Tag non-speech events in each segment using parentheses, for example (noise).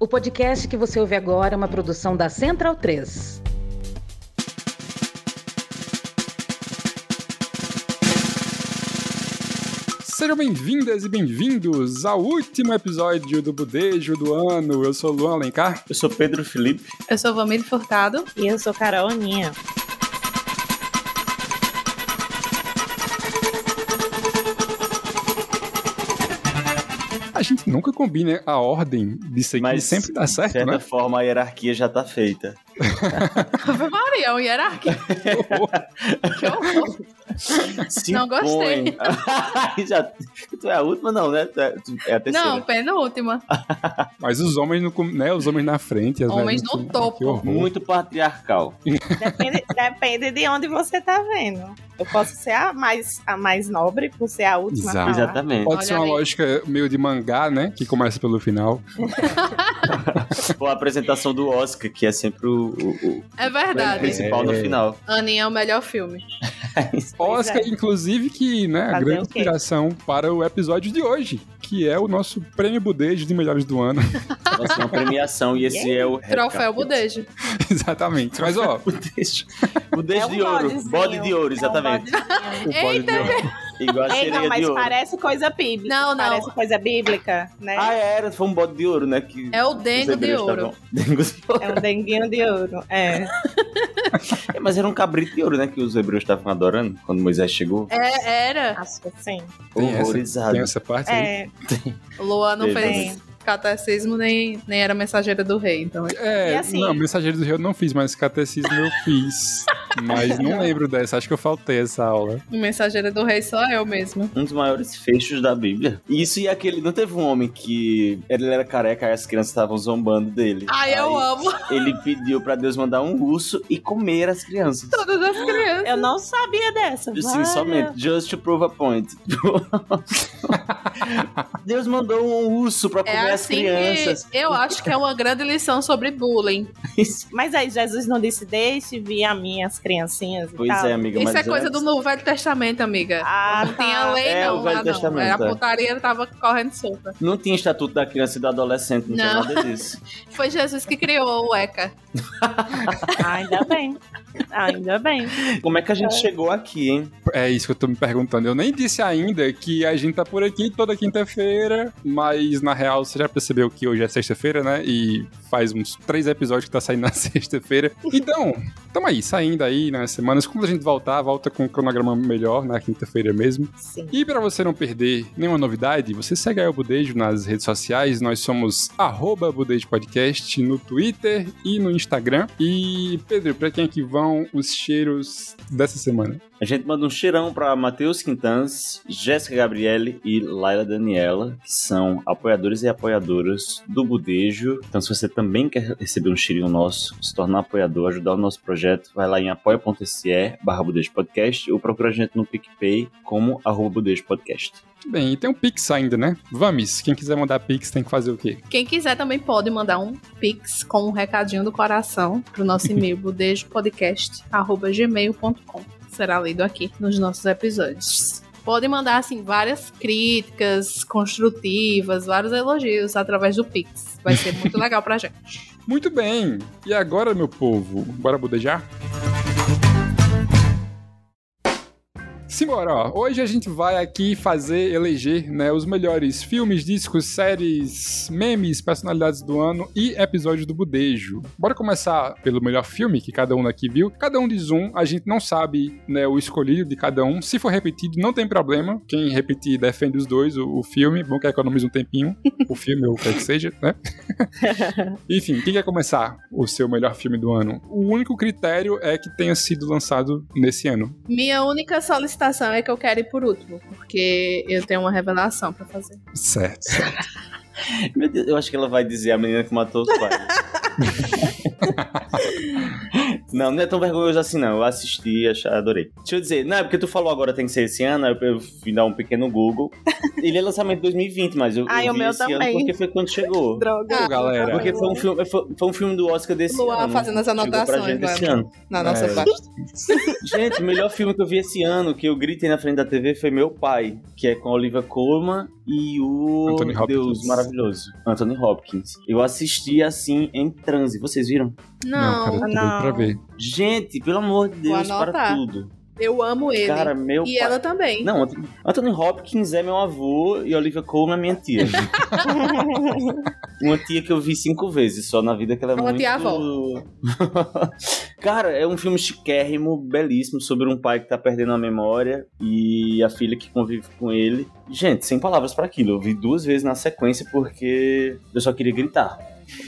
O podcast que você ouve agora é uma produção da Central 3. Sejam bem-vindas e bem-vindos ao último episódio do Budejo do ano. Eu sou Luan Alencar. Eu sou Pedro Felipe. Eu sou Vamílio Furtado. E eu sou Carol Aninha. Nunca combina a ordem disso aqui, Mas sempre dá certo, de certa né? forma a hierarquia já tá feita. Ave Maria, é um hierarquia. (laughs) Que horror. Se Não gostei. (laughs) já, tu é a última, não, né? Tu é, tu é a terceira. Não, penúltima. (laughs) Mas os homens, no, né, os homens na frente. As Homens no topo. Que. Muito patriarcal. Depende, depende de onde você tá vendo. Eu posso ser a mais, a mais nobre por ser a última. a Exato. falar. Exatamente. Pode Olha ser uma aí. lógica meio de mangá, né? Que começa pelo final. Ou a apresentação do Oscar, que é sempre o, o, o É verdade. principal no É. final. Aninha é o melhor filme. (laughs) Oscar, é. inclusive, que, né, a grande inspiração para o episódio de hoje, que é o nosso prêmio Budejo de melhores do ano. (laughs) Vai ser uma premiação e esse é o. Troféu. Budejo. (laughs) Exatamente. Mas, ó, Budejo. Budejo É um de ouro. bodezinho, Bode de ouro, é um exatamente. bodezinho. o pode de Igual a Ei, não, mas de ouro. parece coisa bíblica. Não, não. Parece coisa bíblica, né? Ah, era, foi um bode de ouro, né? Que É o Dengo de Ouro. (laughs) Dengo de ouro. É um denguinho de ouro. É. (laughs) É, mas era um cabrito de ouro, né? Que os hebreus estavam adorando quando Moisés chegou. É, era. Acho que sim. Tem essa- Horrorizado. Tem essa parte aí. É. Luan não Beleza. fez catecismo nem, nem era mensageira do rei. Então, É, E assim- não, Mensageiro do Rio eu não fiz, mas Catecismo eu fiz. (laughs) Mas não lembro dessa, acho que eu faltei essa aula. mensageira do rei só eu mesmo. um dos maiores fechos da Bíblia. Isso e aquele. Não teve um homem que ele era careca e as crianças estavam zombando dele. Ai, eu Aí amo Ele pediu pra Deus mandar um urso e comer as crianças. todas as crianças. Eu não sabia dessa. Sim, Vale. somente. Just to prove a point. (laughs) Deus mandou um urso pra comer É as assim crianças. que eu acho que é uma grande lição sobre bullying. Mas aí Jesus não disse, deixe vir a mim as criancinhas e Pois é, amiga. Isso mas é coisa antes- do Novo Velho Testamento, amiga. Ah, não tinha tá. lei, É, não. o Velho lá não. Testamento, Era é. putaria, tava correndo solta. Não tinha estatuto da criança e do adolescente, não, Não. tinha nada disso. (laughs) Foi Jesus que criou o ECA. (laughs) Ainda bem. Ainda bem. Como é que a gente chegou aqui, hein? É isso que eu tô me perguntando. Eu nem disse ainda que a gente tá por aqui toda quinta-feira, mas na real você já percebeu que hoje é sexta-feira, né? E faz uns três episódios que tá saindo na (laughs) sexta-feira. Então, tamo aí, saindo aí nas semanas. Quando a gente voltar, volta com um cronograma melhor na quinta-feira mesmo. Sim. E para você não perder nenhuma novidade, você segue aí o Budejo nas redes sociais. Nós somos arroba Budejo Podcast no Twitter e no Instagram. E, Pedro, para quem é que vão os cheiros dessa semana? A gente manda um cheirão para Matheus Quintans, Jéssica Gabriele e Laila Daniela, que são apoiadores e apoiadoras do Budejo. Então, se você também quer receber um cheirinho nosso, se tornar apoiador, ajudar o nosso projeto, vai lá em apoia.se barra Budejo Podcast ou procura a gente no PicPay como arroba Budejo Podcast. Bem, e tem um Pix ainda, né? Vamis, quem quiser mandar Pix tem que fazer o quê? Quem quiser também pode mandar um pix com um recadinho do coração pro nosso e-mail (laughs) budejopodcast.gmail.com. Será lido aqui nos nossos episódios. Pode mandar, assim, várias críticas construtivas, vários elogios através do Pix. Vai ser muito (laughs) legal pra gente. Muito bem! E agora, meu povo, bora budejar? Simbora, ó. Hoje a gente vai aqui fazer, eleger, né, os melhores filmes, discos, séries, memes, personalidades do ano e episódios do Budejo. Bora começar pelo melhor filme que cada um aqui viu. Cada um diz um, a gente não sabe, né, o escolhido de cada um. Se for repetido, não tem problema. Quem repetir defende os dois, o, o filme. Bom que economiza um tempinho. o filme, ou o que que seja, né? (laughs) Enfim, quem quer começar o seu melhor filme do ano? O único critério é que tenha sido lançado nesse ano. Minha única solicitação é que eu quero ir por último, porque eu tenho uma revelação pra fazer. Certo, certo. Meu Deus, eu acho que ela vai dizer a menina que matou os pais. (laughs) (laughs) não, não é tão vergonhoso assim, não. Eu assisti, achei, adorei. Deixa eu dizer, não, é porque tu falou agora tem que ser esse ano, aí eu fui dar um pequeno Google. Ele é lançamento de 2020, mas eu, Ai, eu o vi meu esse ano também. porque foi quando chegou. (laughs) Droga. Ô, galera. Porque foi um filme, foi, foi um filme do Oscar desse ano. fazendo as anotações, gente esse ano. Na nossa É. parte. (laughs) Gente, o melhor filme que eu vi esse ano, que eu gritei na frente da TV, foi Meu Pai, que é com a Olivia Colman e o Anthony Hopkins. Deus maravilhoso, Anthony Hopkins. Eu assisti assim em transe, vocês viram? Não, cara, eu tô doido não. pra ver. Gente, pelo amor de Deus, para tudo. Eu amo ele. Cara, meu e pai- ela também. Não, Anthony- Hopkins é meu avô e Olivia Colman é minha tia. (laughs) Uma tia que eu vi cinco vezes só na vida que ela é Uma muito... tia-avó. (laughs) Cara, é um filme chiquérrimo, belíssimo, sobre um pai que tá perdendo a memória e a filha que convive com ele. Gente, sem palavras pra aquilo. Eu vi duas vezes na sequência porque eu só queria gritar.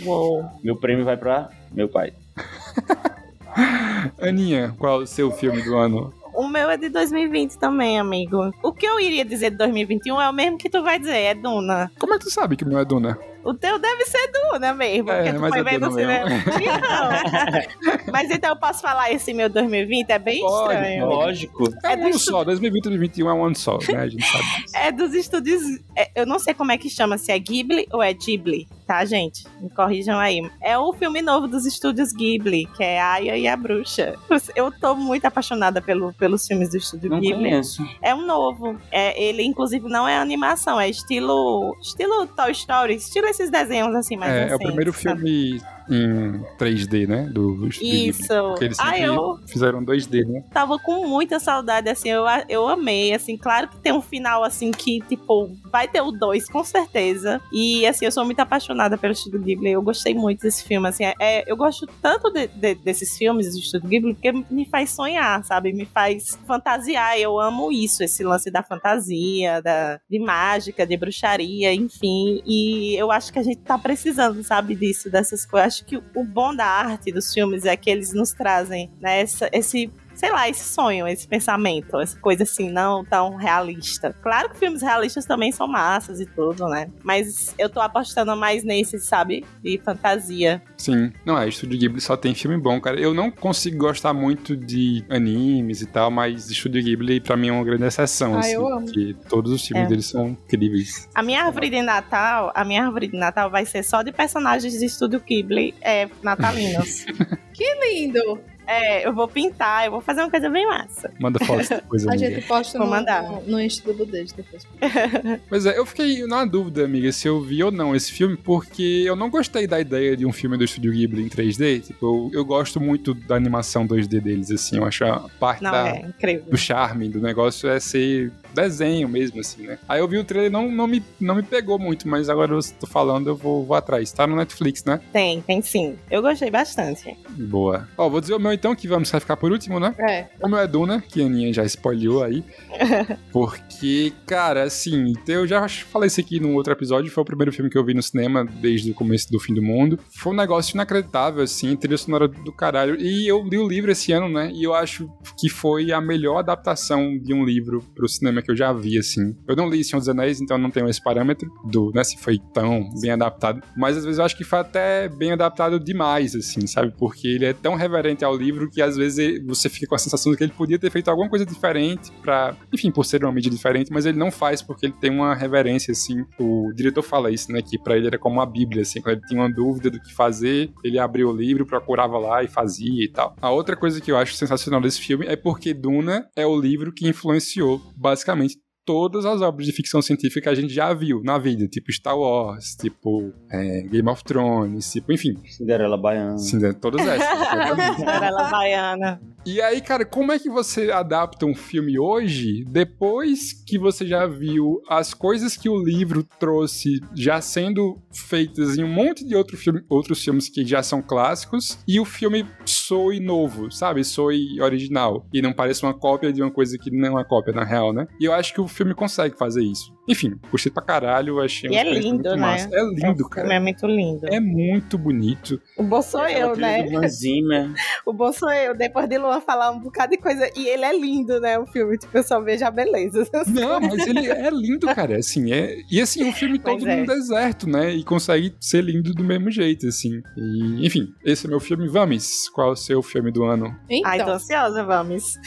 Uou. Meu prêmio vai pra meu pai. (laughs) Aninha, qual é o seu filme do ano? O meu é de 2020 também, amigo. O que eu iria dizer de 2021 é o mesmo que tu vai dizer, é Duna. Como é que tu sabe que não é Duna? O teu deve ser Duna mesmo, É, porque tu mas foi é ver no Duna cinema. Então. (laughs) mas então eu posso falar esse meu 2020? É bem Pode, estranho. Lógico. É, É um estu- só, 2020 e 2021 é um ano só, né? A gente sabe disso. (laughs) É dos estúdios. é, eu não sei como é que chama, se é Ghibli ou é Ghibli, tá, gente? Me corrijam aí. É o filme novo dos estúdios Ghibli, que é Aya e a Bruxa. Eu tô muito apaixonada pelo, pelos filmes do estúdio Não Ghibli. conheço. É um novo. É, ele, inclusive, não é animação, é estilo. Estilo Toy Story, estilo esses desenhos assim, mais É, é o primeiro sabe? filme em 3D, né? Do. Isso. Porque eles Ah, eu fizeram 2D, né? tava com muita saudade, assim, eu, eu amei, assim, claro que tem um final, assim, que, tipo, vai ter o 2, com certeza, e, assim, eu sou muito apaixonada pelo Estúdio Ghibli, eu gostei muito desse filme, assim, é- é, eu gosto tanto de- de- desses filmes do Estúdio Ghibli, porque me faz sonhar, sabe, me faz fantasiar, eu amo isso, esse lance da fantasia, da, de mágica, de bruxaria, enfim, e eu acho que a gente tá precisando, sabe, disso, dessas coisas, acho que o bom da arte dos filmes é que eles nos trazem, né, essa- esse sei lá, esse sonho, esse pensamento, essa coisa assim, não tão realista. Claro que filmes realistas também são massas e tudo, né? Mas eu tô apostando mais nesse, sabe? De fantasia. Sim. Não é, Estúdio Ghibli só tem filme bom, cara. Eu não consigo gostar muito de animes e tal, mas Estúdio Ghibli pra mim é uma grande exceção, Ah, assim. eu amo. Porque todos os filmes É. deles são incríveis. A minha árvore de Natal, a minha árvore de Natal vai ser só de personagens de Estúdio Ghibli é, natalinos. (laughs) Que lindo! É, eu vou pintar, eu vou fazer uma coisa bem massa. Manda fotos depois, A amiga. gente posta Vou no, mandar. no, no Insta do Budejo depois. (laughs) Pois é, eu fiquei na dúvida, amiga, se eu vi ou não esse filme, porque eu não gostei da ideia de um filme do Estúdio Ghibli em 3D. Tipo, eu, eu gosto muito da animação 2D deles, assim. Eu acho a parte Não, da, é do charme do negócio é ser desenho mesmo, assim, né? Aí eu vi o trailer não, não, me, não me pegou muito, mas agora eu tô falando, eu vou, vou atrás. Tá no Netflix, né? Tem, tem sim. Eu gostei bastante. Boa. Ó, vou dizer o meu então, que vamos ficar por último, né? É. O meu é Duna, que a Aninha já spoilhou aí. (laughs) Porque, cara, assim, eu já falei isso aqui num outro episódio, foi o primeiro filme que eu vi no cinema desde o começo do fim do mundo. Foi um negócio inacreditável, assim, trilha sonora do caralho. E eu li o livro esse ano, né? E eu acho que foi a melhor adaptação de um livro pro cinema que eu já vi, assim. Eu não li Senhor dos Anéis, então não tenho esse parâmetro do, né, se foi tão bem adaptado. Mas às vezes eu acho que foi até bem adaptado demais, assim, sabe? Porque ele é tão reverente ao livro que às vezes você fica com a sensação de que ele podia ter feito alguma coisa diferente pra, enfim, por ser uma mídia diferente, mas ele não faz porque ele tem uma reverência, assim. O diretor fala isso, né? Que pra ele era como uma bíblia, assim. Quando ele tinha uma dúvida do que fazer, ele abria o livro, procurava lá e fazia e tal. A outra coisa que eu acho sensacional desse filme é porque Duna é o livro que influenciou, basicamente, todas as obras de ficção científica que a gente já viu na vida, tipo Star Wars, tipo é, Game of Thrones, tipo, enfim, Cinderela Baiana. né, todas essas. (laughs) Cinderela Baiana. E aí, cara, como é que você adapta um filme hoje depois que você já viu as coisas que o livro trouxe já sendo feitas em um monte de outro filme, outros filmes que já são clássicos e o filme soe novo, sabe? Soe original e não parece uma cópia de uma coisa que não é uma cópia na real, né? E eu acho que o filme consegue fazer isso. Enfim, gostei pra caralho, achei E é experiência lindo, muito né? massa. É lindo, O filme cara. é muito lindo. É muito bonito. O bom sou Aquela eu, né? (laughs) O bom sou eu. Depois de Luan falar um bocado de coisa. E ele é lindo, né? O filme. Tipo, eu só vejo a beleza. (laughs) Não, mas ele é lindo, cara. Assim, é... E assim, o filme (laughs) todo é. no deserto, né? E consegue ser lindo do mesmo jeito, assim. E, enfim, esse é meu filme. Vamos, qual é o seu filme do ano? Então, Ai, tô ansiosa, vamos.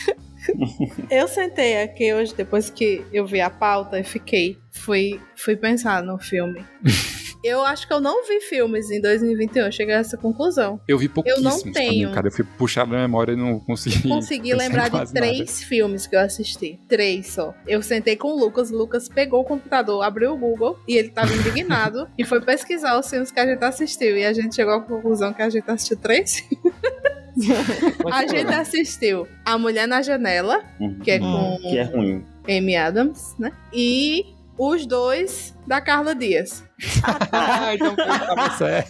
(laughs) eu sentei aqui hoje, depois que eu vi a pauta e fiquei. Fui, fui pensar no filme. (laughs) eu acho que eu não vi filmes em 2021. Eu cheguei a essa conclusão. Eu vi pouquíssimos tenho. também, cara. Eu fui puxar na memória e não consegui. (laughs) Consegui lembrar de três nada. filmes que eu assisti. Três só. Eu sentei com o Lucas, o Lucas pegou o computador, abriu o Google e ele tava indignado e foi pesquisar os filmes que a gente assistiu. E a gente chegou à conclusão que a gente assistiu três filmes. (laughs) A gente assistiu A Mulher na Janela, Uhum. que é Hum, com Que é ruim. Amy Adams, né? E os dois da Carla Dias. (laughs) (laughs) Ah, então certo.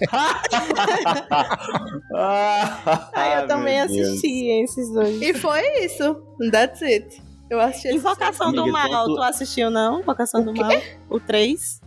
Aí eu também Ah, meu Deus. assisti esses dois. E foi isso. That's it. Eu assisti Invocação do Amiga, Mal, tu- tu assistiu não? Invocação do Mal? O 3?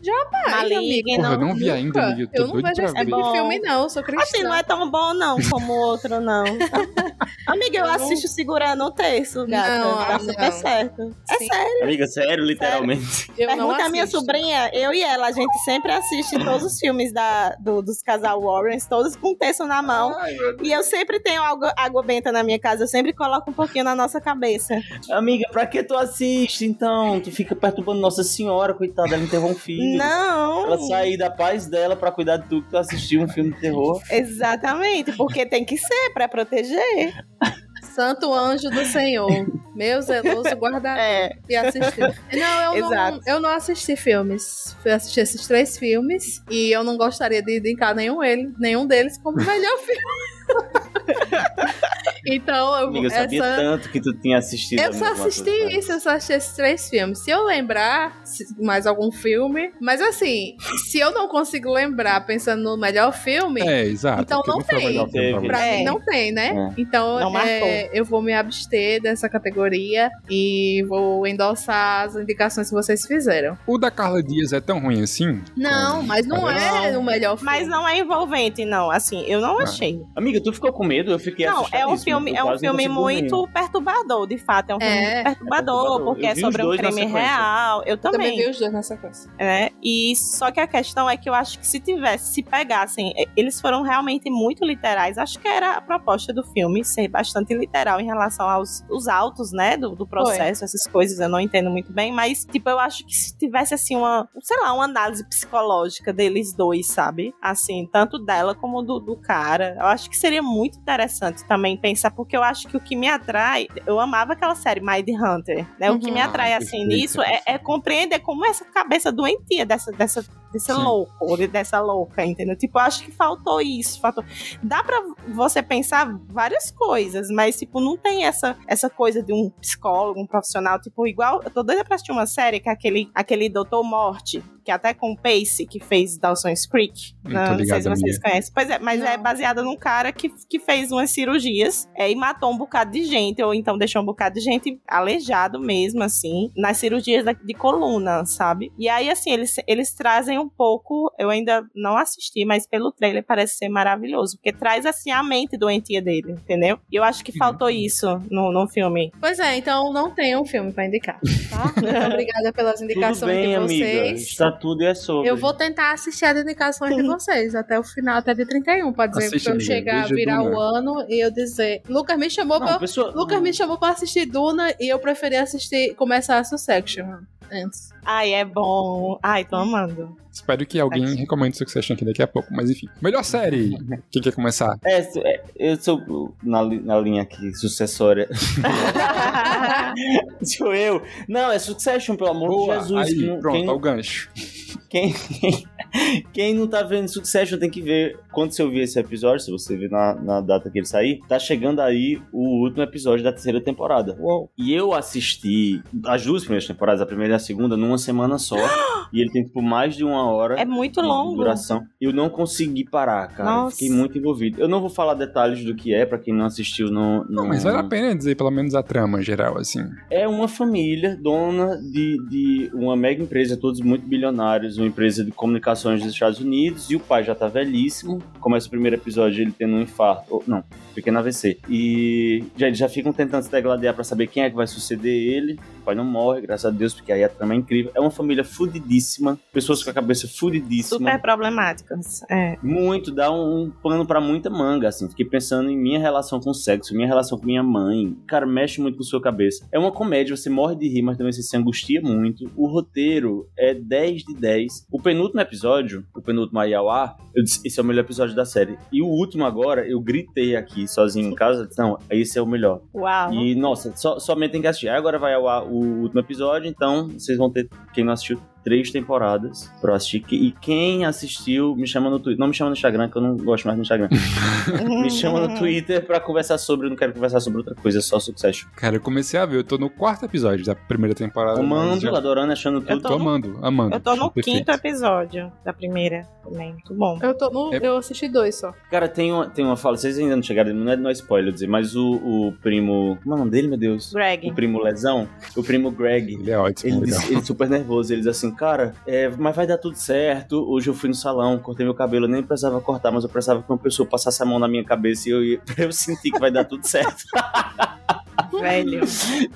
Ai, Maligno. Porra, eu não vi Nunca. ainda, amiga. Eu tô Eu não vejo esse tipo É de bom. filme, não. Eu sou cristã. Assim, não é tão bom não como o outro, não. (laughs) Amiga, eu Eu não- assisto segurando o terço, gata. Não, tá super não. certo. É Sim. sério. Amiga, sério, literalmente. Eu não Pergunta a minha sobrinha, eu e ela, a gente sempre assiste todos os filmes da, do- dos casal Warrens, todos com o terço na mão. E eu sempre tenho água, água benta na minha casa, eu sempre coloco um pouquinho na nossa cabeça. Amiga, pra que tu assiste, então? Tu fica perturbando Nossa Senhora, coitada, ela enterrou um filho. Não! Ela sair da paz dela pra cuidar de tu que tu assistiu um filme de terror. Exatamente, porque tem que ser pra proteger. (laughs) Santo Anjo do Senhor. Meu zeloso guarda É. e assistir. Não, eu não, eu não assisti filmes. Fui assistir esses três filmes e eu não gostaria de indicar nenhum, ele, nenhum deles como melhor filme. (laughs) então, eu, Amiga, eu sabia essa, tanto que tu tinha assistido. Eu só assisti isso, eu só assisti esses três filmes. Se eu lembrar se- mais algum filme. Mas assim, se eu não consigo lembrar pensando no melhor filme, É, exato. Então não tem. filme pra pra É. mim não tem, né? É. Então é, eu vou me abster dessa categoria e vou endossar as indicações que vocês fizeram. O da Carla Dias é tão ruim assim? Não, mas não é Não. o melhor filme. Mas não é envolvente, não. Assim, eu não Ah. achei. Amiga, tu ficou com medo? Eu fiquei Não, é um assustadíssimo. Filme, é um filme muito perturbador, de fato. É um filme É, muito perturbador, perturbador. porque é sobre um crime real. Eu Eu também também. vi os dois na sequência. né? E só que a questão é que eu acho que se tivesse, se pegassem, eles foram realmente muito literais. Acho que era a proposta do filme ser bastante literal em relação aos os autos, né, do, do processo, essas coisas eu não entendo muito bem, mas tipo eu acho que se tivesse assim uma, sei lá, uma análise psicológica deles dois, sabe? Assim, tanto dela como do, do cara. Eu acho que seria muito interessante também pensar, porque eu acho que o que me atrai, eu amava aquela série Mind Hunter, né? O que Uhum. me atrai Ah, assim nisso é, é compreender como essa cabeça doentia dessa, dessa, desse Sim. louco, ou de- dessa louca, entendeu? Tipo, acho que faltou isso. Faltou... Dá pra você pensar várias coisas, mas, tipo, não tem essa, essa coisa de um psicólogo, um profissional, tipo, igual. Eu tô doida pra assistir uma série que é aquele, aquele Doutor Morte, que é até com o Pace, que fez Dawson's Creek. Não Não, sei se vocês conhecem. Pois é, mas é Não. baseada num cara que, que fez umas cirurgias é, e matou um bocado de gente, ou então deixou um bocado de gente aleijado mesmo, assim, nas cirurgias de coluna, sabe? E aí, assim, eles, eles trazem um pouco, eu ainda não assisti, mas pelo trailer parece ser maravilhoso, porque traz, assim, a mente doentia dele, entendeu? E eu acho que faltou isso no, no filme. Pois é, então não tem um filme pra indicar, tá? (laughs) Muito obrigada pelas Tudo indicações bem, de amiga. vocês. Está tudo e é sobre. Eu vou tentar assistir as indicações de vocês até o final, até de 31, pode dizer, Assiste, pra eu amiga, chegar, veja virar Duna. o ano e eu dizer. Lucas me chamou Não, pra. pessoa... Lucas me chamou pra assistir Duna e eu preferi assistir, começar a Succession antes. Ai, é bom. Ai, tô amando. Espero que alguém recomende Succession aqui daqui a pouco, mas enfim. Melhor série. Quem quer começar? É, é, eu sou na, na linha aqui, sucessória. (laughs) Sou eu. Não, é Succession, pelo amor Boa, de Jesus. aí, Quem- pronto, quem, tá o gancho. Quem, quem não tá vendo Succession tem que ver. Quando você ouvir esse episódio, se você ver na, na data que ele sair, tá chegando aí o último episódio da terceira temporada. Uou. E eu assisti as duas primeiras temporadas, a primeira e a segunda, numa semana só. (gasps) e ele tem, tipo, mais de uma hora. É muito de longo. Duração. Eu não consegui parar, cara. Nossa. Fiquei muito envolvido. Eu não vou falar detalhes do que é, pra quem não assistiu, não. Não, mas vale a pena dizer pelo menos a trama geral, assim. É uma família dona de, de uma mega empresa, todos muito bilionários, uma empresa de comunicações dos Estados Unidos, e o pai já tá velhíssimo. Começa o primeiro episódio ele tendo um infarto, ou, não, pequeno AVC. E já, eles já ficam tentando se degladiar pra saber quem é que vai suceder ele. Pai não morre, graças a Deus, porque aí a trama é incrível. É uma família fudidíssima, pessoas com a cabeça fudidíssima. Super problemáticas. É. Muito, dá um, um pano pra muita manga, assim. Fiquei pensando em minha relação com o sexo, minha relação com minha mãe. Cara, mexe muito com sua cabeça. É uma comédia, você morre de rir, mas também você se angustia muito. O roteiro é 10 de 10. O penúltimo episódio, o penúltimo ar, eu disse, esse é o melhor episódio da série. E o último agora, eu gritei aqui sozinho em casa, não, esse é o melhor. Uau. E, nossa, somente tem que assistir. Aí Agora vai ao ar o último episódio, então vocês vão ter, quem não assistiu, três temporadas pra eu assistir. E quem assistiu, me chama no Twitter. Não me chama no Instagram, que eu não gosto mais do Instagram. (laughs) me chama no Twitter pra conversar sobre. Eu não quero conversar sobre outra coisa, só Succession. Cara, eu comecei a ver, eu tô no quarto episódio da primeira temporada. Amando, já- adorando, achando Eu tudo. Tô amando, amando. Eu tô no Perfeito. quinto episódio da primeira também. Muito bom. Eu tô no. É- Eu assisti dois só. Cara, tem uma, tem uma fala, vocês ainda não chegaram, não é, não é spoiler dizer, mas o, o primo. Como é o nome dele, meu Deus? Greg. O primo Lesão, o primo Greg. Ele é ótimo, Ele, ele super nervoso, ele diz assim, cara, é, mas vai dar tudo certo. Hoje eu fui no salão, cortei meu cabelo, eu nem precisava cortar, mas eu precisava que uma pessoa passasse a mão na minha cabeça e eu, ia- (laughs) eu sentir que vai dar tudo certo. (laughs) Velho.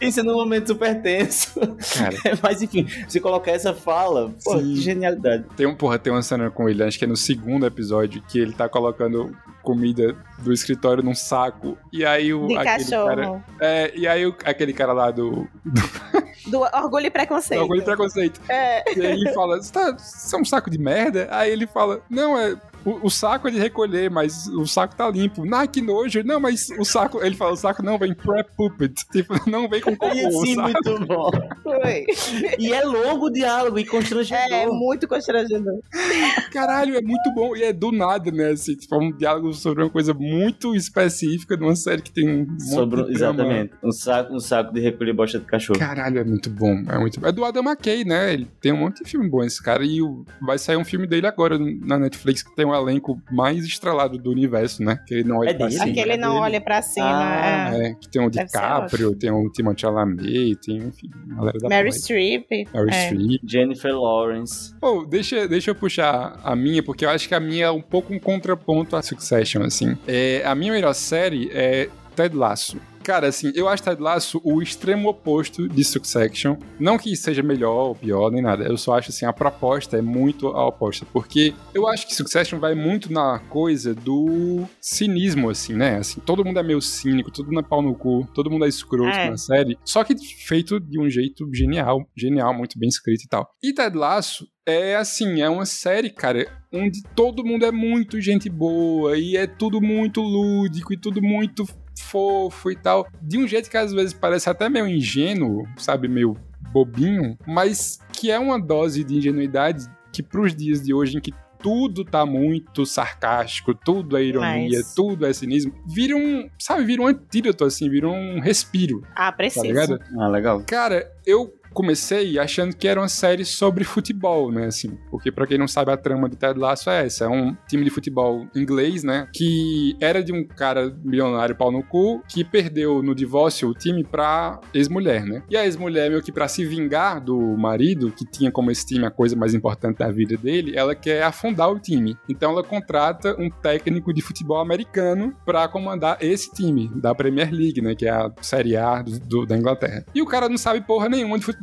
Isso é num momento super tenso. Cara, (laughs) mas enfim, se colocar essa fala, pô, Sim. que genialidade. tem, um, porra, tem uma cena com ele, acho que é no segundo episódio, que ele tá colocando comida do escritório num saco. E aí o. De aquele cachorro. Cara, é, e aí o, aquele cara lá do. Do Orgulho e Preconceito. Orgulho e Preconceito. É. E aí ele fala: Você tá, você é um saco de merda? Aí ele fala: Não, é. O, o saco é de recolher, mas o saco tá limpo. Ah, que nojo. Não, mas o saco. Ele fala: o saco não vem pré puppet. (laughs) Tipo, não vem com cocô. E sim, sabe? muito bom. Foi. E é longo o diálogo e constrangedor. É, muito constrangedor. Caralho, é muito bom. E é do nada, né? Assim, tipo, é um diálogo sobre uma coisa muito específica numa série que tem um Sobre, de drama. exatamente. Um saco, um saco de recolher bosta de cachorro. Caralho, é muito bom. É muito. É do Adam McKay, né? Ele tem um monte de filme bom, esse cara. E vai sair um filme dele agora na Netflix que tem um elenco mais estrelado do universo, né? Que ele não olha É pra dele? cima. Aquele é não dele. olha pra cima. Ah, é. É, que tem o DiCaprio, tem o Timothée Chalamet, tem, enfim, a galera da Mary. Streep. Mary é. Streep. Jennifer Lawrence. Pô, deixa, deixa eu puxar a minha, porque eu acho que a minha é um pouco um contraponto a Succession, assim. É, a minha melhor série é Ted Lasso. Cara, assim, eu acho Ted Lasso o extremo oposto de Succession. Não que seja melhor ou pior, nem nada. Eu só acho, assim, a proposta é muito a oposta. Porque eu acho que Succession vai muito na coisa do cinismo, assim, né? Assim, todo mundo é meio cínico, todo mundo é pau no cu, todo mundo é escroto É. na série. Só que feito de um jeito genial, genial, muito bem escrito e tal. E Ted Lasso é assim, é uma série, cara, onde todo mundo é muito gente boa e é tudo muito lúdico e tudo muito fofo e tal. De um jeito que às vezes parece até meio ingênuo, sabe? Meio bobinho, mas que é uma dose de ingenuidade que pros dias de hoje em que tudo tá muito sarcástico, tudo é ironia, Mas- tudo é cinismo, vira um, sabe, vira um antídoto, assim, vira um respiro, Ah, tá preciso. ligado? Ah, legal. Cara, eu comecei achando que era uma série sobre futebol, né, assim, porque pra quem não sabe a trama de Ted Lasso é essa, é um time de futebol inglês, né, que era de um cara milionário pau no cu, que perdeu no divórcio o time pra ex-mulher, né, e a ex-mulher meio que pra se vingar do marido, que tinha como esse time a coisa mais importante da vida dele, ela quer afundar o time, então ela contrata um técnico de futebol americano pra comandar esse time da Premier League, né, que é a Série A do- do- da Inglaterra. E o cara não sabe porra nenhuma de futebol,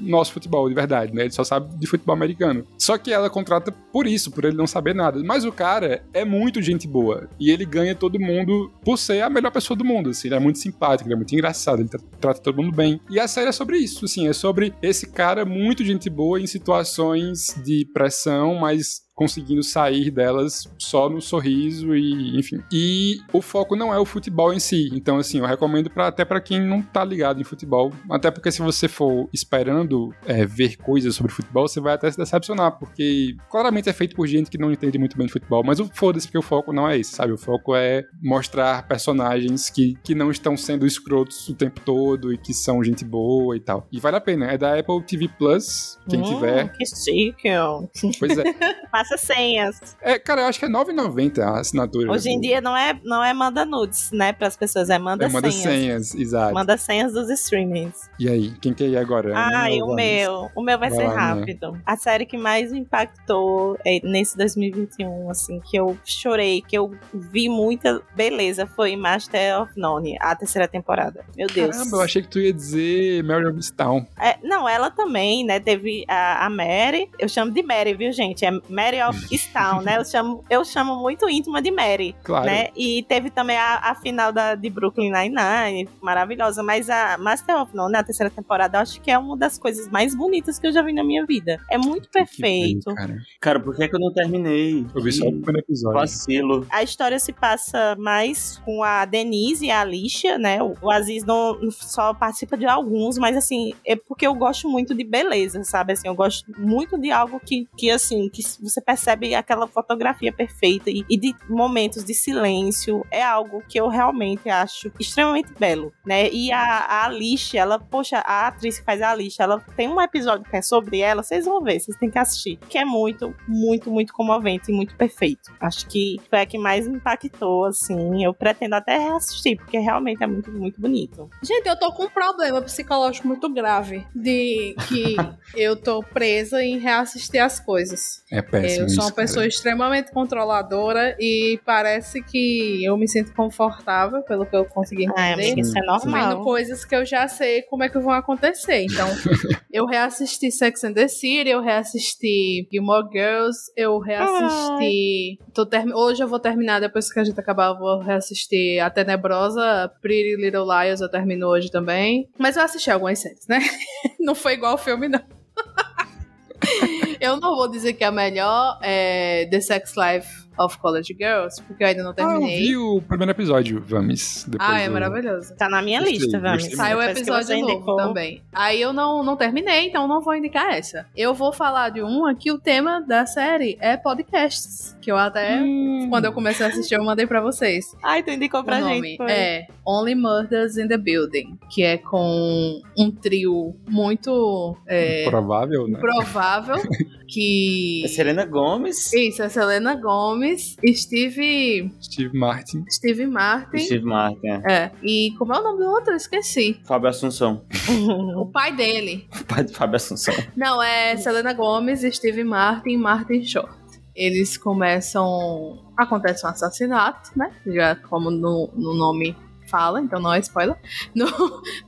nosso futebol de verdade, né? Ele só sabe de futebol americano. Só que ela contrata por isso, por ele não saber nada. Mas o cara é muito gente boa e ele ganha todo mundo por ser a melhor pessoa do mundo, assim. Ele é muito simpático, ele é muito engraçado, ele tra- trata todo mundo bem. E a série é sobre isso, assim, é sobre esse cara muito gente boa em situações de pressão, mas conseguindo sair delas só no sorriso e enfim. E o foco não é o futebol em si. Então assim, eu recomendo pra, até pra quem não tá ligado em futebol, até porque se você for esperando é, ver coisas sobre futebol, você vai até se decepcionar, porque claramente é feito por gente que não entende muito bem de futebol, mas o foda-se porque o foco não é esse, sabe? O foco é mostrar personagens que, que não estão sendo escrotos o tempo todo e que são gente boa e tal. E vale a pena, é da Apple TV Plus, quem Hum, tiver. Que chique. ó. Pois é. (laughs) Passa senhas. É, cara, eu acho que é 9,90 a assinatura. Hoje em dia não é, não é manda nudes, né, pras pessoas, é manda é, manda senhas. senhas, exato. Manda senhas dos streamings. E aí, quem quer ir agora? Ana o meu. O meu vai, Vai ser lá, rápido. A série que mais me impactou é nesse 2021, assim, que eu chorei, que eu vi muita beleza, foi Master of None, a terceira temporada. Meu Deus. Caramba, eu achei que tu ia dizer Mary of Town. É, não, ela também, né? Teve a, a Mary. Eu chamo de Mary, viu, gente? É Mary of Town, né? Eu chamo, eu chamo muito íntima de Mary. Claro. Né? E teve também a, a final da, de Brooklyn Nine-Nine, maravilhosa. Mas a Master of None, a terceira temporada, eu acho que é uma das coisas mais bonitas que eu já vi na minha vida. É muito perfeito. Que cara. Cara, por que, é que eu não terminei? Eu vi só o primeiro episódio. Vacilo. A história se passa mais com a Denise e a Alicia, né? O Aziz não não só participa de alguns, mas assim, é porque eu gosto muito de beleza, sabe? Assim, eu gosto muito de algo que, que assim, que você percebe aquela fotografia perfeita e, e de momentos de silêncio. É algo que eu realmente acho extremamente belo, né? E a, a Alicia, ela, poxa, a atriz que faz a Alicia, ela tem um episódio que é sobre ela, vocês vão ver, vocês têm que assistir, que é muito, muito, muito comovente e muito perfeito. Acho que foi a que mais me impactou, assim. Eu pretendo até reassistir, porque realmente é muito, muito bonito. Gente, eu tô com um problema psicológico muito grave de que (laughs) eu tô presa em reassistir as coisas. É péssimo. Eu sou uma cara. pessoa extremamente controladora e parece que eu me sinto confortável pelo que eu consegui Ah, entender. amiga, isso é Vendo normal. coisas que eu já sei como é que vão acontecer. Então, (laughs) eu reassisti Sex and the City, eu reassisti Gilmore Girls, eu reassisti. Tô termi- Hoje eu vou terminar, depois que a gente acabar, eu vou reassistir A Tenebrosa, Pretty Little Liars, eu termino hoje também. Mas eu assisti algumas séries, né? (laughs) não foi igual o filme, não. Eu não vou dizer que a melhor é The Sex Life of College Girls, porque eu ainda não Ah, eu terminei. vi o primeiro episódio, vamos. Depois Ah, é do- maravilhoso. Tá na minha Gostei, lista, vamos. gostei Saiu o episódio novo indicou. também. Aí eu não, não terminei, então não vou indicar essa. Eu vou falar de uma que o tema da série é podcasts. Que eu até, Hum. quando eu comecei a assistir, eu mandei pra vocês. Ai, tu indicou pra o nome gente. foi. é Only Murders in the Building. Que é com um trio muito é, Provável, né? provável. (laughs) que. É Selena Gomes, Isso, é Selena Gomes, Steve. Steve Martin. Steve Martin. Steve Martin, é. É. E como é o nome do outro? Eu esqueci. Fábio Assunção. (laughs) O pai dele. O pai de Fábio Assunção. Não, é Selena Gomes, Steve Martin e Martin Short. Eles começam. Acontece um assassinato, né? Já como no, no nome fala, então não é spoiler. (laughs) No,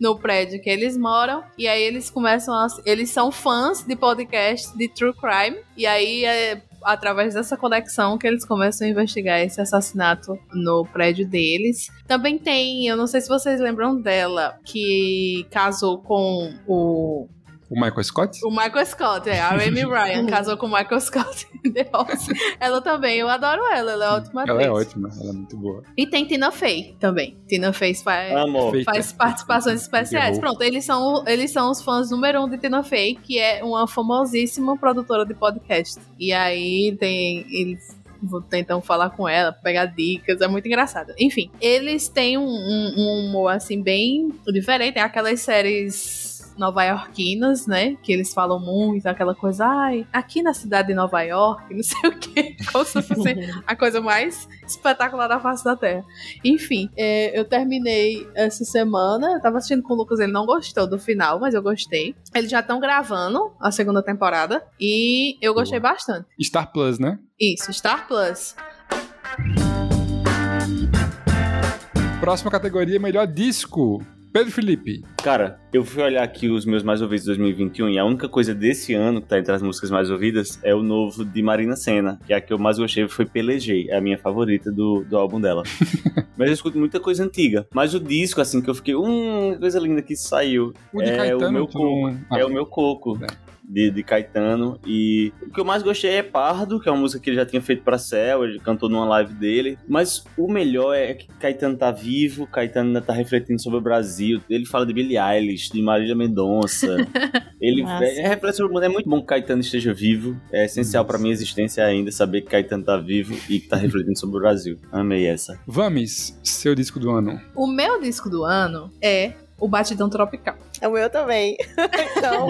no prédio que eles moram. E aí eles começam a. Eles são fãs de podcast de True Crime. E aí é através dessa conexão que eles começam a investigar esse assassinato no prédio deles. Também tem, eu não sei se vocês lembram dela, que casou com o O Michael Scott? o Michael Scott, é. A Amy (laughs) Ryan casou com o Michael Scott. (laughs) Ela também, eu adoro ela, ela é ótima Ela é atriz. ótima, ela é muito boa. E tem Tina Fey também. Tina Fey faz. Feita. faz participações especiais. Errou. Pronto, eles são, eles são os fãs número um de Tina Fey, que é uma famosíssima produtora de podcast. E aí tem. Eles vou tentar falar com ela, pegar dicas, é muito engraçado. Enfim, eles têm um, um, um humor assim bem diferente, tem aquelas séries nova-iorquinas, né? Que eles falam muito, aquela coisa, ai, aqui na cidade de Nova York, (laughs) não sei o quê. Como se fosse a coisa mais espetacular da face da Terra. Enfim, é, eu terminei essa semana. Eu tava assistindo com o Lucas, ele não gostou do final, mas eu gostei. Eles já estão gravando a segunda temporada e eu gostei bastante. Star Plus, né? Isso, Star Plus. Próxima categoria, melhor disco. Pedro Felipe. Cara, eu fui olhar aqui os meus mais ouvidos de 2021 e a única coisa desse ano que tá entre as músicas mais ouvidas é o novo de Marina Senna, que é a que eu mais gostei foi Pelejei, é a minha favorita do, do álbum dela. (laughs) Mas eu escuto muita coisa antiga. Mas o disco, assim, que eu fiquei, hum, coisa linda que saiu. O de É Caetano. o meu tu não- Ah, É o meu coco. É. De, de Caetano. E o que eu mais gostei é Pardo, que é uma música que ele já tinha feito pra Cell, ele cantou numa live dele. Mas o melhor é que Caetano tá vivo, Caetano ainda tá refletindo sobre o Brasil. Ele fala de Billie Eilish, de Marília Mendonça. (laughs) ele Massa. é, reflete sobre o mundo. É muito bom que Caetano esteja vivo. É essencial pra minha existência ainda saber que Caetano tá vivo e que tá refletindo sobre o Brasil. Amei essa. Vames, seu disco do ano. O meu disco do ano é o Batidão Tropical. É o meu também. (laughs) então,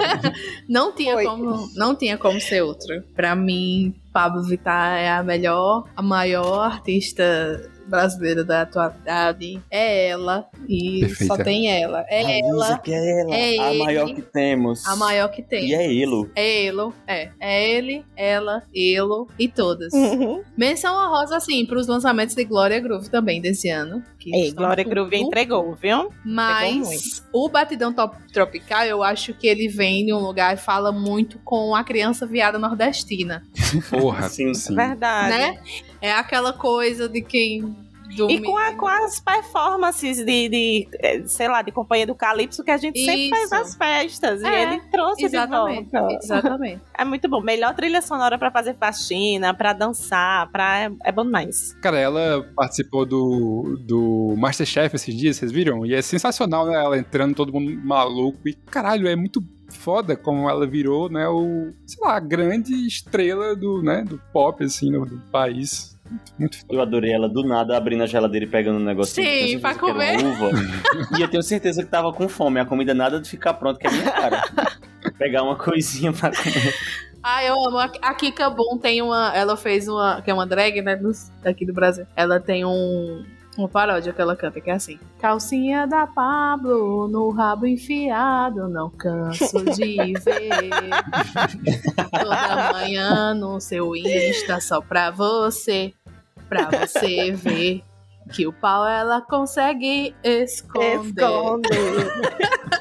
Não tinha, Foi. como, não tinha como ser outra. Pra mim, Pablo Vittar é a melhor, a maior artista brasileira da atualidade. É ela. E Perfeita. só tem ela. É Avisa ela. que é ela. é a ele, maior que temos. A maior que tem. E é Elo. É Elo, é. É ele, ela, Elo e todas. uhum. Menção honrosa, assim, pros lançamentos de Glória Groove também desse ano. Ei, estão Glória tudo. Groove entregou, viu? Mas o Batidão Top Tropical, eu acho que ele vem de um lugar e fala muito com a criança viada nordestina, Porra, Sim. sim. Verdade. né? É aquela coisa de quem... do E com, a- com as performances de, de, eh, sei lá, de Companhia do Calypso que a gente sempre faz Isso. nas festas. É, e ele trouxe Exatamente, de volta. exatamente. (laughs) É muito bom. Melhor trilha sonora pra fazer faxina, pra dançar, pra... É, é bom demais. Cara, ela participou do, do Masterchef esses dias, vocês viram? E é sensacional, né? Ela entrando, todo mundo maluco. E, caralho, é muito foda como ela virou, né? O, sei lá, a grande estrela do, né, do pop, assim, no, do país. Muito foda. Eu adorei ela do nada abrindo a geladeira e pegando um negocinho. Sim, pra comer. uva. (laughs) e eu tenho certeza que tava com fome. A comida nada de ficar pronta, que é minha cara. Pegar uma coisinha pra comer. Ah, eu amo. A Kika Boom tem uma... Ela fez uma... Que é uma drag, né? dos- Daqui do Brasil. Ela tem um... Uma paródia que ela canta, que é assim. Calcinha da Pablo no rabo enfiado, não canso de ver. (laughs) Toda manhã no seu Insta só pra você, pra você ver que o pau ela consegue esconder. Esconde. (laughs)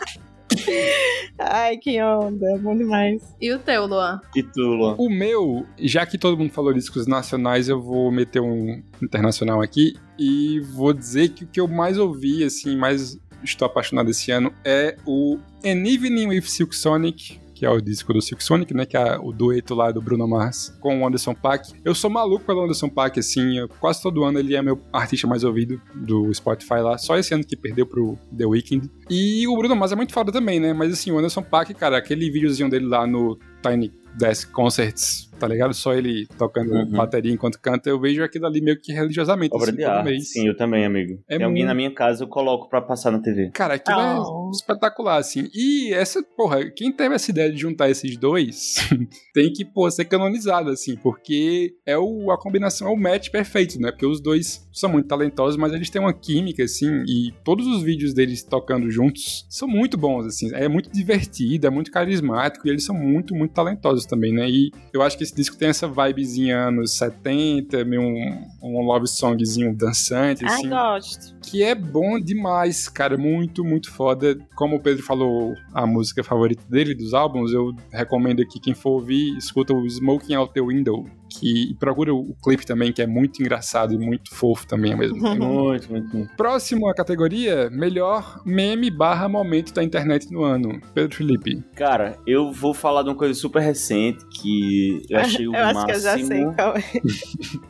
Ai, que onda. Bom demais. E o teu, Luan? E tu, Luan? O meu, já que todo mundo falou discos nacionais, eu vou meter um internacional aqui e vou dizer que o que eu mais ouvi, assim, mais estou apaixonado esse ano é o An Evening with Silk Sonic, que é o disco do Silk Sonic, né, que é o dueto lá do Bruno Mars com o Anderson Paak. Eu sou maluco pelo Anderson Paak, assim, eu- quase todo ano ele é meu artista mais ouvido do Spotify lá, só esse ano que perdeu pro The Weeknd. E o Bruno Mars é muito foda também, né, mas assim, o Anderson Paak, cara, aquele videozinho dele lá no Tiny Desk Concerts, tá ligado? Só ele tocando Uhum. bateria enquanto canta, eu vejo aquilo ali meio que religiosamente, Obra assim, de todo arte. mês. Sim, eu também, amigo. É Tem alguém na minha casa, eu coloco pra passar na TV. Cara, aquilo Oh. é espetacular, assim. E essa, porra, quem teve essa ideia de juntar esses dois (laughs) tem que, pô, ser canonizado, assim, porque é o, a combinação, é o match perfeito, né? Porque os dois são muito talentosos, mas eles têm uma química, assim, e todos os vídeos deles tocando juntos são muito bons, assim. É muito divertido, é muito carismático, e eles são muito, muito talentosos também, né? E eu acho que esse disco tem essa vibezinha anos 70, meio um, um love songzinho dançante, Ai, assim gosto. que é bom demais, cara, muito, muito foda. Como o Pedro falou, a música favorita dele, dos álbuns, eu recomendo aqui, quem for ouvir, escuta o Smoking Out the Window, que e procura o clipe também, que é muito engraçado e muito fofo também ao mesmo (laughs) tempo. Muito, muito, muito. Próximo a categoria, melhor meme barra momento da internet no ano. Pedro Felipe. Cara, eu vou falar de uma coisa super recente que eu achei o (laughs) eu acho máximo. que eu já sei qual é.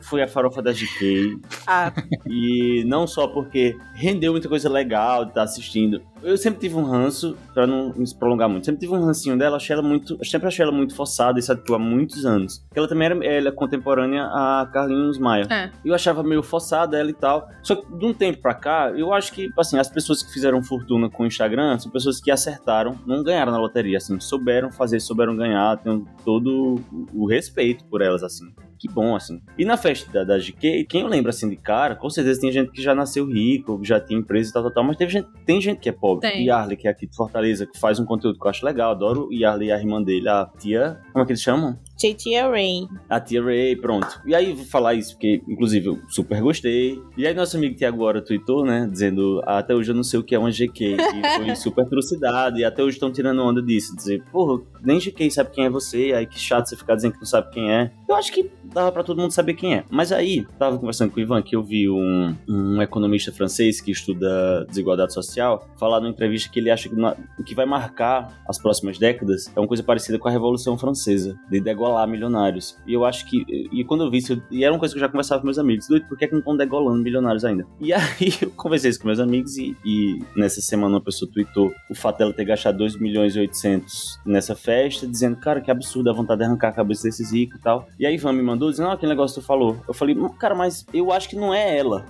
(laughs) Foi a farofa da GK. Ah, E não só porque rendeu muita coisa legal de estar assistindo. Eu sempre tive um ranço, pra não me prolongar muito, sempre tive um rancinho dela, achei ela muito. Eu sempre achei ela muito forçada, isso há muitos anos. Porque ela também era ela é contemporânea a Carlinhos Maia. É. Eu achava meio forçada ela e tal. Só que de um tempo pra cá, eu acho que, assim, as pessoas que fizeram fortuna com o Instagram são pessoas que acertaram, não ganharam na loteria, assim, souberam fazer, souberam ganhar, tenho todo o respeito por elas, assim. Que bom, assim. E na festa da, da GK, quem eu lembro, assim, de cara, com certeza tem gente que já nasceu rico, já tinha empresa e tal, tal, tal, mas teve gente, tem gente que é pobre. Tem. Yarley, que é aqui de Fortaleza, que faz um conteúdo que eu acho legal, adoro o Yarley e a irmã dele, a tia, como é que eles chamam? Titia Rain. A tia Ray, pronto. E aí, vou falar isso, porque, inclusive, eu super gostei. E aí, nosso amigo Tiago agora tweetou, né? Dizendo, "Ah, até hoje eu não sei o que é uma GK. E foi (laughs) super trucidado. E até hoje estão tirando onda disso. Dizer, porra, nem GK sabe quem é você. Aí que chato você ficar dizendo que não sabe quem é. Eu acho que dava pra todo mundo saber quem é. Mas aí, tava conversando com o Ivan, que eu vi um, um economista francês que estuda desigualdade social, falar numa entrevista que ele acha que na- o que vai marcar as próximas décadas é uma coisa parecida com a Revolução Francesa, de degolar milionários. E eu acho que. E quando eu vi isso, e era uma coisa que eu já conversava com meus amigos, doido, por que, é que não estão degolando milionários ainda? E (laughs) aí eu conversei isso com meus amigos e, e nessa semana uma pessoa tweetou o fato dela ter gastado 2 milhões e 800 nessa festa, dizendo, cara, que absurdo a vontade de arrancar a cabeça desses ricos e tal. E aí Ivan me mandou dizendo, ah, aquele negócio que tu falou. Eu falei, "Hum, cara, mas eu acho que não é ela.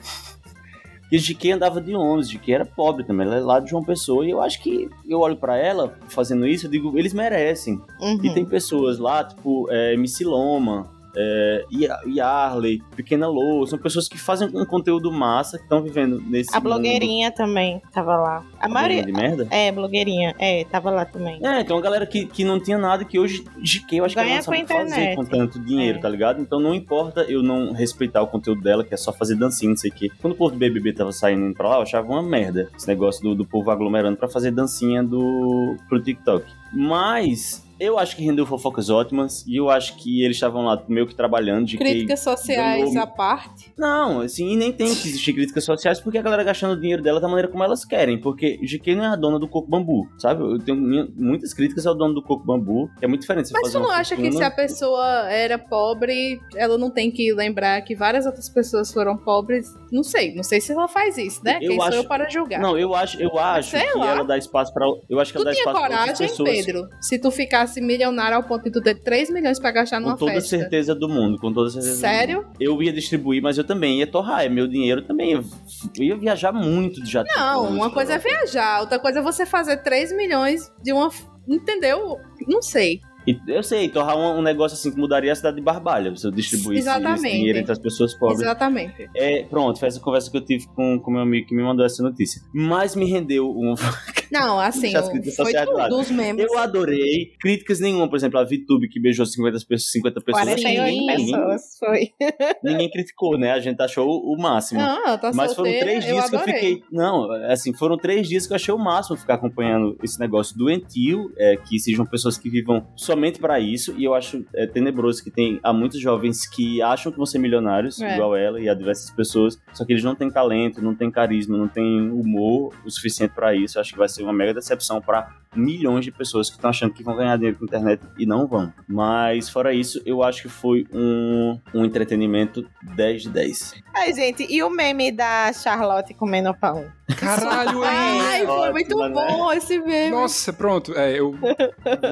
E a GK andava de ônibus, GK era pobre também, ela é lá de João Pessoa. E eu acho que eu olho pra ela fazendo isso, eu digo, eles merecem. Uhum. E tem pessoas lá, tipo, é, MC Loma, é, Ya- Yarley, Pequena Lou, são pessoas que fazem um conteúdo massa, que estão vivendo nesse A mundo- blogueirinha também tava lá. A A maioria. de merda? É, blogueirinha. É, tava lá também. É, tem uma galera que, que não tinha nada que hoje GK eu acho que ela Ganha não sabe a fazer internet. com tanto dinheiro, É. tá ligado? Então não importa eu não respeitar o conteúdo dela, que é só fazer dancinha, não sei o quê. Quando o povo do BBB tava saindo pra lá, eu achava uma merda esse negócio do, do povo aglomerando pra fazer dancinha do pro TikTok. Mas eu acho que rendeu fofocas ótimas e eu acho que eles estavam lá meio que trabalhando de Críticas sociais ganhou- à parte. não, assim, e nem tem que existir críticas sociais porque a galera gastando o dinheiro dela da maneira como elas querem. Porque GK não é a dona do Coco Bambu, sabe? Eu tenho muitas críticas ao dono do Coco Bambu, que é muito diferente. Mas tu não acha que fortuna- se a pessoa era pobre, ela não tem que lembrar que várias outras pessoas foram pobres? Não sei, não sei se ela faz isso, né? Eu Quem acho- sou eu para julgar? Não, eu acho, eu acho sei que lá. ela dá espaço pra. Eu acho que tu ela dá espaço pra outras coragem, pessoas. Pedro, se tu ficasse milionário ao ponto de tu ter 3 milhões pra gastar numa Com toda festa. certeza do mundo, com toda certeza. Sério? Eu ia distribuir, mas eu também ia torrar. É meu dinheiro também. Eu eu ia viajar muito de jato. Não, uma coisa é viajar, outra coisa é você fazer 3 milhões de uma. Entendeu? Não sei. E Eu sei, torrar um, um negócio assim que mudaria a cidade de Barbalha. Se eu distribuísse esse Exatamente. dinheiro entre as pessoas pobres. Exatamente. É, pronto, foi essa conversa que eu tive com o meu amigo que me mandou essa notícia. Mas me rendeu um. Não, assim, (laughs) foi tudo, os memes. Eu adorei. Críticas nenhuma, por exemplo, a VTube que beijou 50 pessoas, 50 pessoas. 48 ninguém, pessoas, foi. (laughs) ninguém criticou, né? A gente achou o máximo. Não, ela tá Mas foram três eu dias que eu fiquei. Não, assim, foram três dias que eu achei o máximo ficar acompanhando esse negócio doentio, é, que sejam pessoas que vivam somente pra isso. E eu acho é, tenebroso que tem há muitos jovens que acham que vão ser milionários, É. igual ela e a diversas pessoas, só que eles não têm talento, não têm carisma, não têm humor o suficiente pra isso. Eu acho que vai ser uma mega decepção pra milhões de pessoas que estão achando que vão ganhar dinheiro com a internet e não vão. Mas fora isso, eu acho que foi um, um entretenimento 10 de 10. Ai, gente, e o meme da Charlotte comendo pão? Caralho, Ai, é. foi Ótimo, muito né? bom esse meme. Nossa, pronto. É, eu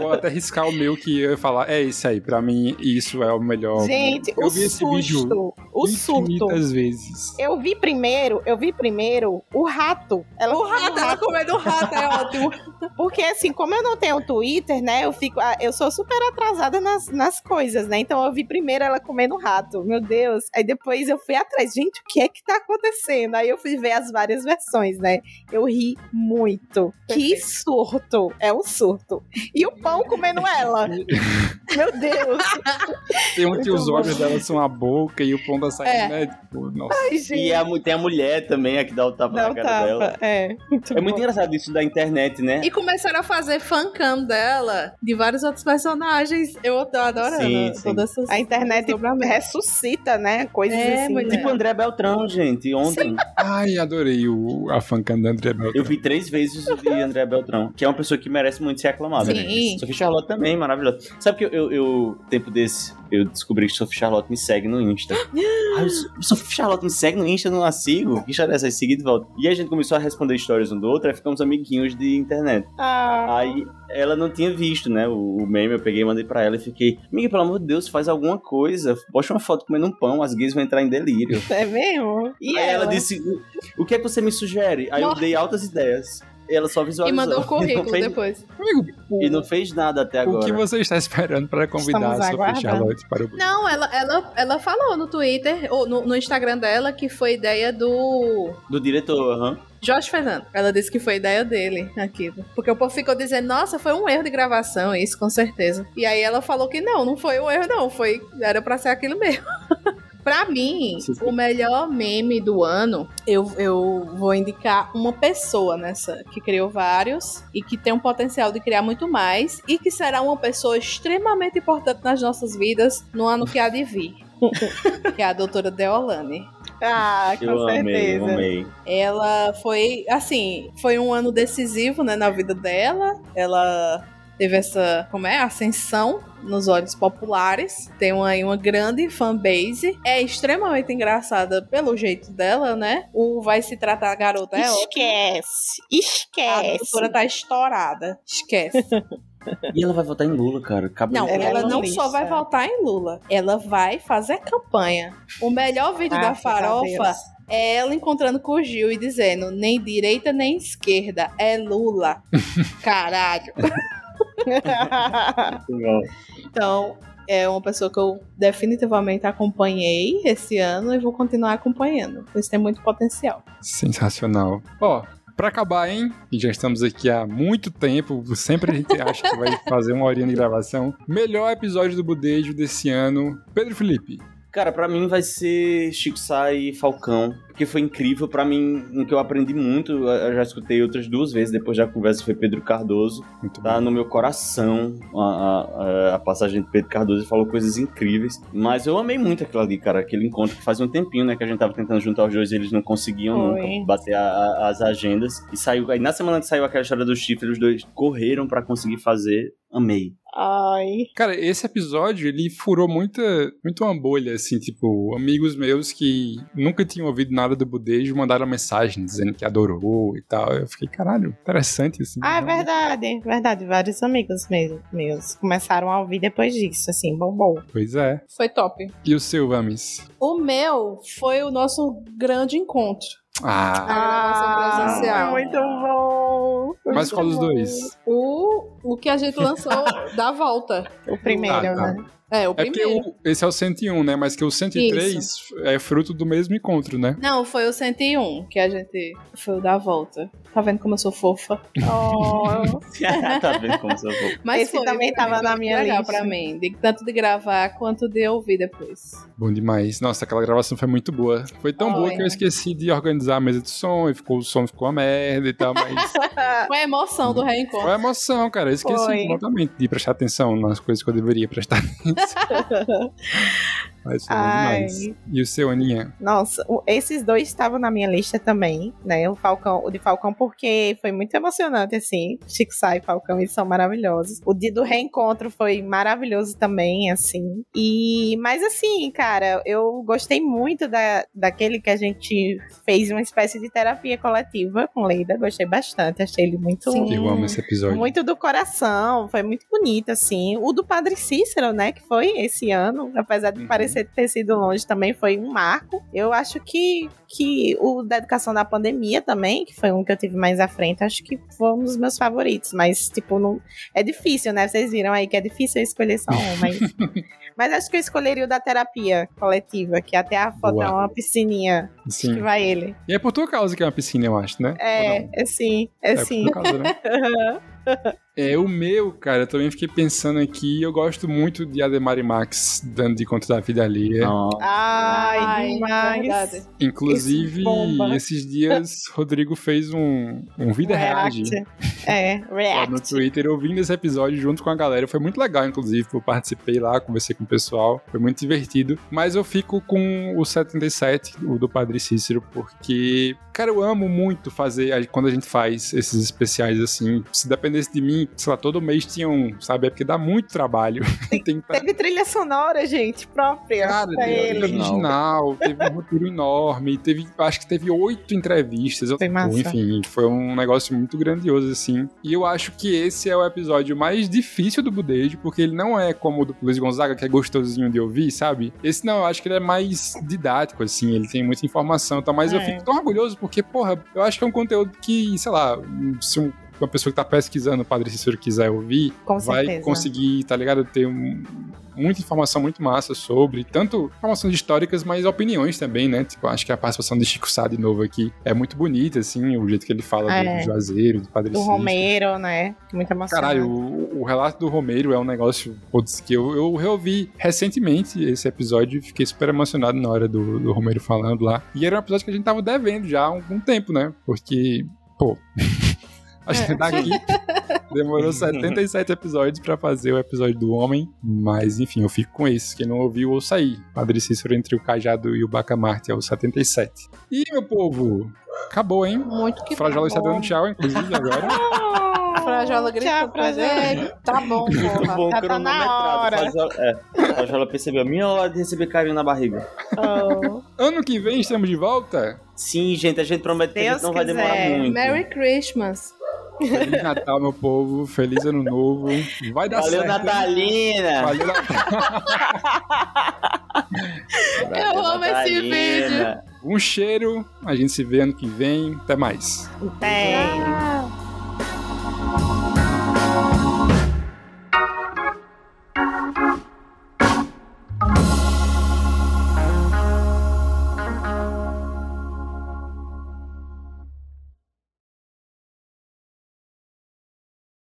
vou até riscar o meu que eu ia falar. É esse aí. Pra mim, isso é o melhor. Gente, eu o vi esse vídeo susto, o surto. infinitas vezes. Eu vi primeiro, eu vi primeiro o rato. Ela O rato, ela comendo o rato, é ótimo. Porque assim, como eu não tenho Twitter, né? Eu fico, ah, eu sou super atrasada nas, nas coisas, né? Então eu vi primeiro ela comendo rato, meu Deus. Aí depois eu fui atrás, gente, o que é que tá acontecendo? Aí eu fui ver as várias versões, né? Eu ri muito. Que Perfeito. surto! É um surto. E o pão comendo ela. (laughs) meu Deus. Tem um que os olhos dela são a boca e o pão da saindo, É. né? Tipo, nossa. Ai, gente. E a, tem a mulher também, a que dá o tapa Não na cara dela. tapa. É. Muito É muito engraçado isso da internet, né? E começaram a fazer fancam dela, de vários outros personagens. Eu tô adorando Sim, sim. todas essas A internet ressuscita, né? Coisas É, assim. mulher. Tipo André Beltrão, gente, ontem. Ai, adorei o, a fancam da André Beltrão. Eu vi três vezes o de André Beltrão, que é uma pessoa que merece muito ser aclamada. né? Sim. Sophie Charlotte também, maravilhosa. Sabe que eu, eu, eu, tempo desse, eu descobri que Sophie Charlotte me segue no Insta. (gasps) Ai, eu- Sophie Charlotte me segue no Insta, eu não a sigo? Que história é essa? Aí segui de volta. E a gente começou a responder histórias um do outro, aí ficamos amiguinhos de internet. Ah, Aí ela não tinha visto, né? O, o meme, eu peguei e mandei pra ela e fiquei, amiga, pelo amor de Deus, faz alguma coisa. Posta uma foto comendo um pão, as gays vão entrar em delírio. é mesmo? E aí ela? ela? disse, o que é que você me sugere? Aí eu dei altas ideias. E ela só E visualizou. mandou o (laughs) E currículo não fez, depois. Amigo, o, E não fez nada até o agora. que você está esperando para convidar Estamos a Sophie aguardando. Charlotte para o Não, ela, ela, ela falou no Twitter, ou no, no Instagram dela, que foi ideia do Do diretor, aham. Jorge Fernando. Ela disse que foi ideia dele, aquilo. Porque o povo ficou dizendo, nossa, foi um erro de gravação, isso, com certeza. E aí ela falou que não, não foi um erro, não. Foi, era pra ser aquilo mesmo. (laughs) Pra mim, o melhor meme do ano, eu, eu vou indicar uma pessoa nessa, que criou vários e que tem um potencial de criar muito mais e que será uma pessoa extremamente importante nas nossas vidas no ano que há de vir. (laughs) que é a doutora Deolane. Ah, com Eu amei, certeza. eu amei. Ela foi, assim, foi um ano decisivo, né, na vida dela. Ela teve essa, como é, ascensão nos olhos populares. Tem uma, uma grande fanbase. É extremamente engraçada pelo jeito dela, né? O Vai Se Tratar a Garota é. Esquece. A Esquece. doutora tá estourada. Esquece. (laughs) E ela vai votar em Lula, cara. Acabou. Não, Ela ela, não só vai votar em Lula, ela vai fazer campanha. O melhor vídeo da Graças a farofa é ela encontrando com o Gil e dizendo: nem direita nem esquerda, é Lula. (laughs) Caralho. (laughs) Então, é uma pessoa que eu definitivamente acompanhei esse ano e vou continuar acompanhando, pois tem muito potencial. Sensacional. Ó, pra acabar, hein? Já estamos aqui há muito tempo. Sempre a gente acha que vai fazer uma horinha de gravação. Melhor episódio do Budejo desse ano. Pedro Felipe. Cara, pra mim vai ser Chico Sá e Falcão, porque foi incrível pra mim, um que eu aprendi muito, eu já escutei outras duas vezes, depois da conversa foi Pedro Cardoso, Muito tá bom. no meu coração a, a- a passagem de Pedro Cardoso, ele falou coisas incríveis, mas eu amei muito aquilo ali, cara, aquele encontro que fazia um tempinho, né, que a gente tava tentando juntar os dois e eles não conseguiam Foi. nunca bater a- a- as agendas, e saiu, aí na semana que saiu aquela história do chifre, os dois correram pra conseguir fazer, amei. Ai. Cara, esse episódio, ele furou muita, muito uma bolha, assim, tipo, amigos meus que nunca tinham ouvido nada do Budejo mandaram mensagem dizendo que adorou e tal. Eu fiquei, caralho, interessante, assim. Ah, é verdade, verdade. Vários amigos mesmo, meus começaram a ouvir depois disso, assim, bombou. Pois é. Foi top. E o seu, Vamis? O meu foi o nosso grande encontro. Ah, gravação presencial. muito bom. Mas qual dos dois? O, o que a gente lançou (laughs) da volta. O primeiro, Ah, tá. né? É, o É porque primeiro. o- esse é o 101, né? Mas que o 103 é fruto do mesmo encontro, né? Não, foi o 101 que a gente. Foi o da volta. Tá vendo como eu sou fofa? Oh, (laughs) tá vendo como você falou? Mas Esse foi, também foi tava na minha legal lista. pra mim. De- tanto de gravar quanto de ouvir depois. Bom demais. Nossa, aquela gravação foi muito boa. Foi tão Foi. boa que eu esqueci de organizar a mesa de som e ficou, o som ficou uma merda e tal, mas (laughs) Foi a emoção do foi reencontro. a emoção, cara. Eu esqueci Foi. completamente de prestar atenção nas coisas que eu deveria prestar atenção. (laughs) mas Ai. demais. E o seu, Aninha? Nossa, o- esses dois estavam na minha lista também, né? O Falcão, o de Falcão, porque foi muito emocionante, assim. Chico Sá e Falcão, eles são maravilhosos. O dia do reencontro foi maravilhoso também, assim. E, mas assim, cara, eu gostei muito da, daquele que a gente fez uma espécie de terapia coletiva com Leida. Gostei bastante, achei ele muito. Sim. Eu amo esse episódio. Muito do coração, foi muito bonito, assim. O do Padre Cícero, né, que foi esse ano, apesar de Uhum. parecer ter sido longe, também foi um marco. Eu acho que, que o da educação da pandemia também, que foi um que eu tive mais à frente, acho que foi um dos meus favoritos. Mas, tipo, não, é difícil, né? Vocês viram aí que é difícil eu escolher só um, mas. (laughs) Mas acho que eu escolheria o da terapia coletiva, que até a foto é uma piscininha. Acho Sim. que vai ele. E é por tua causa que é uma piscina, eu acho, né? É, é sim, é, É sim. por causa, né? (laughs) É, o meu, cara, eu também fiquei pensando aqui, eu gosto muito de Ademar e Max dando de conta da vida alheia. Nossa. Ai, demais. Inclusive, esses dias, (laughs) Rodrigo fez um, um Vida Reage React. É, lá no React. Twitter, ouvindo esse episódio junto com a galera. Foi muito legal, inclusive, eu participei lá, conversei com o pessoal, foi muito divertido. Mas eu fico com o 77, o do Padre Cícero, porque, cara, eu amo muito fazer, quando a gente faz esses especiais assim. Se dependesse de mim, sei lá, todo mês tinha um, sabe? É porque dá muito trabalho. (laughs) Tem tá- Teve trilha sonora, gente, própria. Cara, pra teve original, teve um roteiro enorme, teve, acho que teve oito entrevistas. Foi massa. Enfim, foi um negócio muito grandioso, assim. E eu acho que esse é o episódio mais difícil do Budejo, porque ele não é como o do Luiz Gonzaga, que é gostosinho de ouvir, sabe? Esse não, eu acho que ele é mais didático, assim, ele tem muita informação e tal, mas eu É. fico tão orgulhoso porque, porra, eu acho que é um conteúdo que, sei lá, se um- uma pessoa que tá pesquisando o Padre Cícero quiser ouvir, Com vai certeza. conseguir, tá ligado? Ter um- muita informação muito massa sobre, tanto informações históricas, mas opiniões também, né? Tipo, acho que a participação de Chico Sá de novo aqui é muito bonita, assim, o jeito que ele fala É. do Juazeiro, do Padre Do Cícero. Romero, né? Muito emocionante. Caralho, o, o relato do Romero é um negócio putz, que eu, eu reouvi recentemente esse episódio e fiquei super emocionado na hora do, do Romero falando lá. E era um episódio que a gente tava devendo já há algum tempo, né? Porque, pô. (laughs) A gente daqui (laughs) demorou 77 episódios pra fazer o episódio do Homem, mas enfim, eu fico com esse. Quem não ouviu, ouça aí. Padre Cícero entre o Cajado e o Bacamarte, é o 77. E, meu povo, acabou, hein? Muito que Frajola está bom. dando tchau, inclusive, agora. (laughs) A Frajola gritou pra Frajola. ele. Tá bom, porra. bom, já tá na hora. Faz ela- É, percebeu. Minha hora de receber carinho na barriga. Oh. Ano que vem estamos de volta? Sim, gente, a gente promete que a Deus gente não vai demorar quiser. muito. Merry Christmas. Feliz Natal, meu povo. Feliz Ano Novo. Vai dar Valeu, certo. Natalina! Valeu, Natal. (laughs) Valeu, Eu amo esse Natalina. Um cheiro. A gente se vê ano que vem. Até mais. Tem.